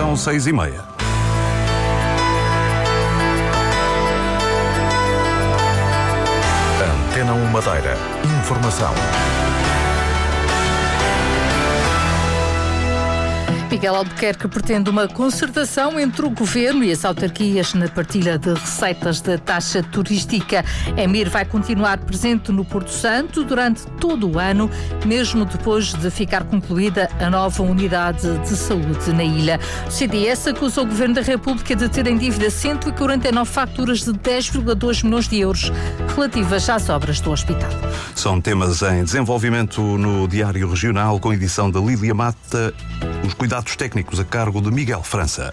São seis e meia. Antena 1 Madeira. Informação. Miguel Albuquerque pretende uma concertação entre o governo e as autarquias na partilha de receitas da taxa turística. Emir vai continuar presente no Porto Santo durante todo o ano, mesmo depois de ficar concluída a nova unidade de saúde na ilha. O CDS acusou o governo da República de ter em dívida 149 faturas de 10,2 milhões de euros relativas às obras do hospital. São temas em desenvolvimento no Diário Regional, com edição da Lília Mata. Os cuidados técnicos a cargo de Miguel França.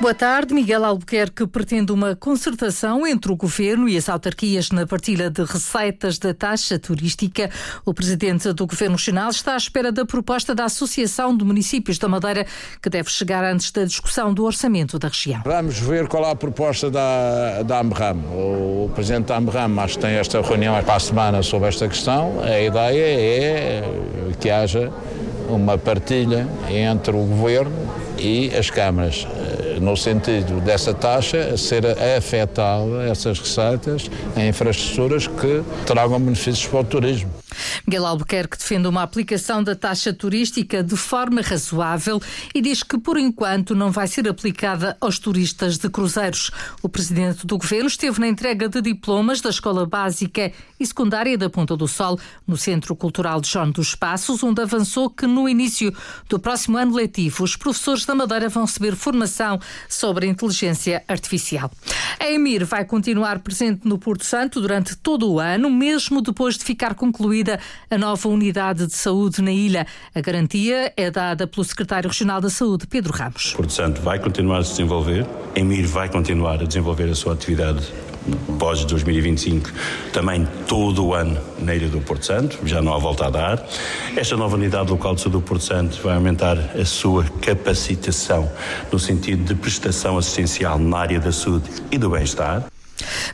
Boa tarde. Miguel Albuquerque pretende uma concertação entre o governo e as autarquias na partilha de receitas da taxa turística. O presidente do Governo Regional está à espera da proposta da Associação de Municípios da Madeira, que deve chegar antes da discussão do orçamento da região. Vamos ver qual é a proposta da, da AMRAM. O presidente da AMRAM acho que tem esta reunião para a semana sobre esta questão. A ideia é que haja uma partilha entre o governo e as câmaras no sentido dessa taxa ser afetada essas receitas em infraestruturas que tragam benefícios para o turismo. Miguel Albuquerque defende uma aplicação da taxa turística de forma razoável e diz que, por enquanto, não vai ser aplicada aos turistas de cruzeiros. O presidente do governo esteve na entrega de diplomas da Escola Básica e Secundária da Ponta do Sol, no Centro Cultural de João dos Passos, onde avançou que, no início do próximo ano letivo, os professores da Madeira vão receber formação sobre inteligência artificial. A Emir vai continuar presente no Porto Santo durante todo o ano, mesmo depois de ficar concluída a nova unidade de saúde na ilha. A garantia é dada pelo secretário regional da Saúde, Pedro Ramos. Porto Santo vai continuar a se desenvolver, Emir vai continuar a desenvolver a sua atividade pós 2025, também todo o ano na Ilha do Porto Santo, já não há volta a dar. Esta nova unidade local de saúde do Porto Santo vai aumentar a sua capacitação no sentido de prestação assistencial na área da saúde e do bem-estar.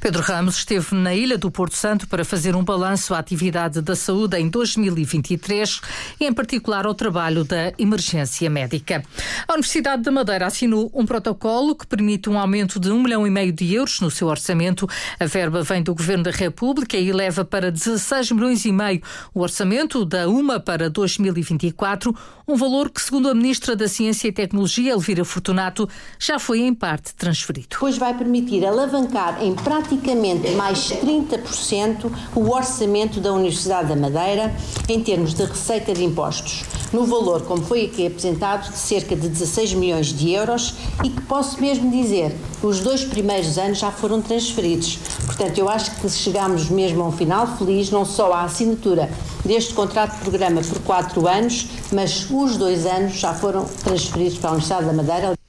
Pedro Ramos esteve na Ilha do Porto Santo para fazer um balanço à atividade da saúde em 2023 e, em particular, ao trabalho da emergência médica. A Universidade da Madeira assinou um protocolo que permite um aumento de um milhão e meio de euros no seu orçamento. A verba vem do Governo da República e leva para 16 milhões e meio o orçamento da UMA para 2024, um valor que, segundo a Ministra da Ciência e Tecnologia, Elvira Fortunato, já foi em parte transferido. Pois vai permitir alavancar em praticamente mais 30% o orçamento da Universidade da Madeira em termos de receita de impostos, no valor, como foi aqui apresentado, de cerca de 16 milhões de euros e que posso mesmo dizer, os dois primeiros anos já foram transferidos. Portanto, eu acho que chegamos mesmo a um final feliz, não só à assinatura deste contrato de programa por quatro anos, mas os dois anos já foram transferidos para a Universidade da Madeira.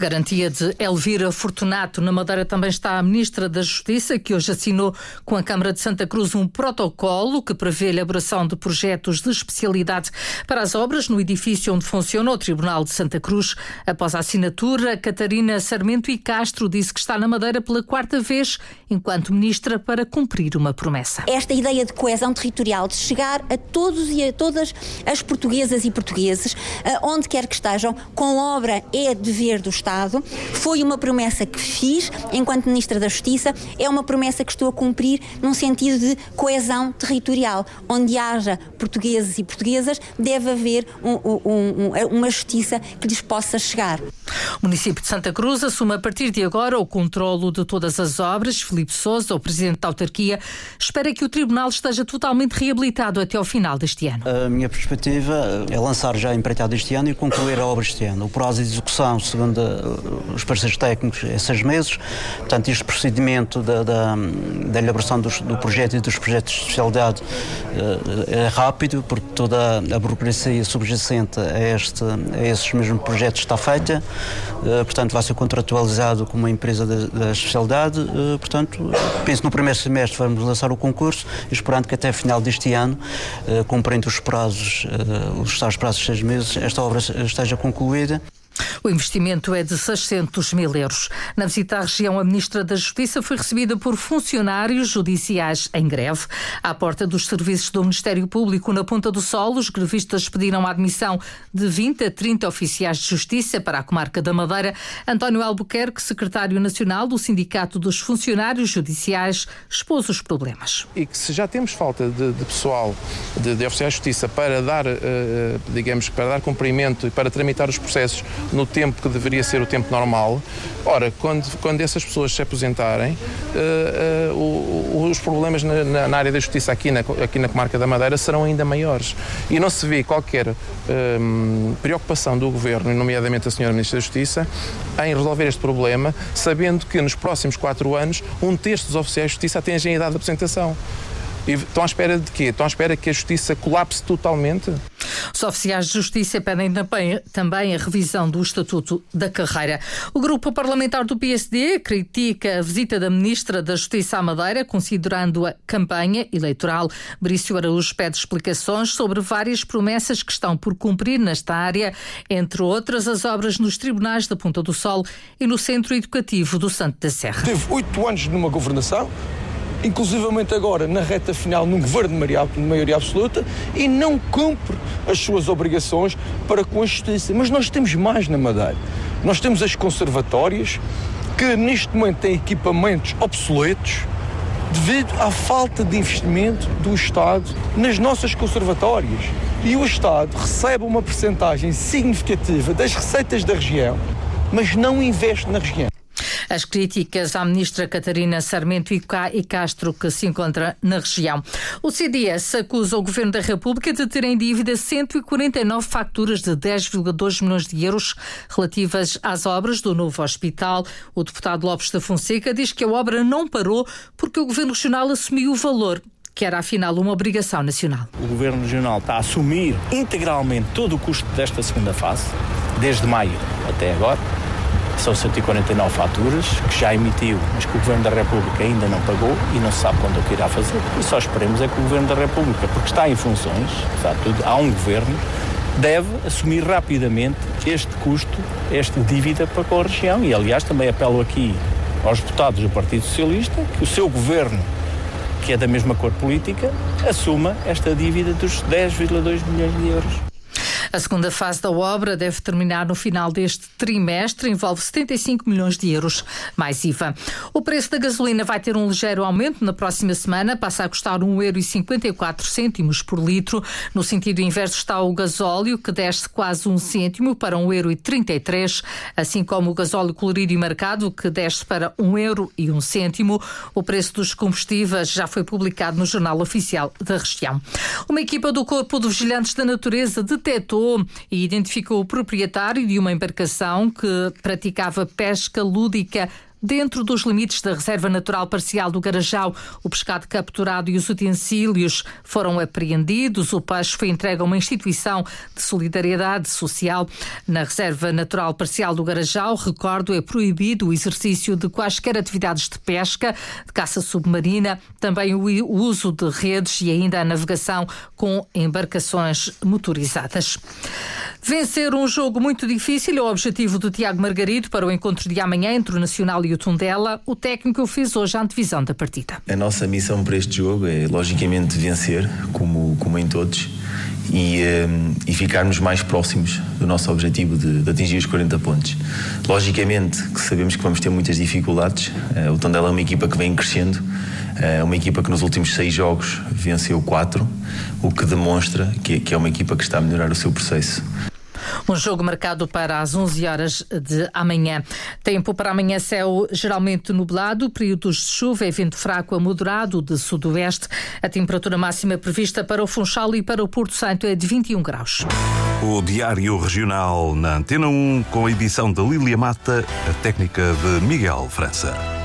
Garantia de Elvira Fortunato. Na Madeira também está a Ministra da Justiça, que hoje assinou com a Câmara de Santa Cruz um protocolo que prevê a elaboração de projetos de especialidade para as obras no edifício onde funciona o Tribunal de Santa Cruz. Após a assinatura, Catarina Sarmento e Castro disse que está na Madeira pela quarta vez enquanto Ministra para cumprir uma promessa. Esta ideia de coesão territorial, de chegar a todos e a todas as portuguesas e portugueses, onde quer que estejam, com obra é dever do Estado Estado. Foi uma promessa que fiz enquanto Ministra da Justiça, é uma promessa que estou a cumprir num sentido de coesão territorial. Onde haja portugueses e portuguesas, deve haver um, um, um, uma justiça que lhes possa chegar. O município de Santa Cruz assume a partir de agora o controlo de todas as obras. Filipe Sousa, o presidente da autarquia, espera que o tribunal esteja totalmente reabilitado até ao final deste ano. A minha perspectiva é lançar já a empreitada este ano e concluir a obra este ano. O prazo de execução, segundo os parceiros técnicos, é seis meses. Portanto, este procedimento da, da, da elaboração dos, do projeto e dos projetos de especialidade é rápido, porque toda a burocracia subjacente a, este, a esses mesmos projetos está feita. Uh, portanto, vai ser contratualizado com uma empresa da, da especialidade. Portanto, penso no primeiro semestre vamos lançar o concurso, esperando que até final deste ano, cumprindo os prazos, os tais prazos de seis meses, esta obra esteja concluída. O investimento é de 600 mil euros. Na visita à região, a Ministra da Justiça foi recebida por funcionários judiciais em greve. À porta dos serviços do Ministério Público, na Ponta do Sol, os grevistas pediram a admissão de 20 a 30 oficiais de justiça para a comarca da Madeira. António Albuquerque, secretário nacional do Sindicato dos Funcionários Judiciais, expôs os problemas. E que se já temos falta de, de pessoal, de, de, oficiais de justiça, para dar, uh, digamos, para dar cumprimento e para tramitar os processos no tempo que deveria ser o tempo normal, ora, quando, quando essas pessoas se aposentarem, uh, uh, os problemas na, na, área da justiça aqui na, aqui na comarca da Madeira serão ainda maiores. E não se vê qualquer preocupação do Governo, nomeadamente a Senhora Ministra da Justiça, em resolver este problema, sabendo que nos próximos quatro anos um terço dos oficiais de justiça atingem a idade de apresentação. E estão à espera de quê? Estão à espera que a justiça colapse totalmente? Os oficiais de justiça pedem também a revisão do Estatuto da Carreira. O grupo parlamentar do PSD critica a visita da Ministra da Justiça à Madeira, considerando a campanha eleitoral. Berício Araújo pede explicações sobre várias promessas que estão por cumprir nesta área, entre outras as obras nos tribunais da Ponta do Sol e no Centro Educativo do Santo da Serra. Teve oito anos numa governação, inclusivamente agora na reta final num governo de maioria absoluta e não cumpre as suas obrigações para com a justiça. Mas nós temos mais na Madeira. Nós temos as conservatórias que neste momento têm equipamentos obsoletos devido à falta de investimento do Estado nas nossas conservatórias. E o Estado recebe uma percentagem significativa das receitas da região, mas não investe na região. As críticas à ministra Catarina Sarmento e Castro, que se encontra na região. O CDS acusa o Governo da República de ter em dívida 149 facturas de 10,2 milhões de euros relativas às obras do novo hospital. O deputado Lopes da Fonseca diz que a obra não parou porque o Governo Regional assumiu o valor que era afinal uma obrigação nacional. O Governo Regional está a assumir integralmente todo o custo desta segunda fase, desde maio até agora são 149 faturas que já emitiu, mas que o Governo da República ainda não pagou e não se sabe quando é que irá fazer. E só esperemos é que o Governo da República, porque está em funções, está tudo, há um Governo, deve assumir rapidamente este custo, esta dívida para com a região. E, aliás, também apelo aqui aos deputados do Partido Socialista que o seu Governo, que é da mesma cor política, assuma esta dívida dos 10,2 milhões de euros. A segunda fase da obra deve terminar no final deste trimestre, envolve 75 milhões de euros mais IVA. O preço da gasolina vai ter um ligeiro aumento na próxima semana, passa a custar 1,54 euro por litro. No sentido inverso está o gasóleo, que desce quase um cêntimo para 1,33 euro, assim como o gasóleo colorido e marcado, que desce para 1 euro e um cêntimo. O preço dos combustíveis já foi publicado no Jornal Oficial da região. Uma equipa do Corpo de Vigilantes da Natureza detectou e identificou o proprietário de uma embarcação que praticava pesca lúdica Dentro dos limites da Reserva Natural Parcial do Garajau, o pescado capturado e os utensílios foram apreendidos. O peixe foi entregue a uma instituição de solidariedade social. Na Reserva Natural Parcial do Garajau, recordo, é proibido o exercício de quaisquer atividades de pesca, de caça submarina, também o uso de redes e ainda a navegação com embarcações motorizadas. Vencer um jogo muito difícil é o objetivo do Tiago Margarido para o encontro de amanhã entre o Nacional e o Tondela. O técnico fez hoje a antevisão da partida. A nossa missão para este jogo é, logicamente, vencer, como, como em todos, e, um, e ficarmos mais próximos do nosso objetivo de, de, atingir os 40 pontos. Logicamente que sabemos que vamos ter muitas dificuldades. Uh, o Tondela é uma equipa que vem crescendo, é uma equipa que nos últimos seis jogos venceu quatro, o que demonstra que, que é uma equipa que está a melhorar o seu processo. Um jogo marcado para as 11 horas de amanhã. Tempo para amanhã, céu geralmente nublado, períodos de chuva e vento fraco a moderado de sudoeste. A temperatura máxima prevista para o Funchal e para o Porto Santo é de 21 graus. O Diário Regional na Antena 1, com a edição de Lília Mata, a técnica de Miguel França.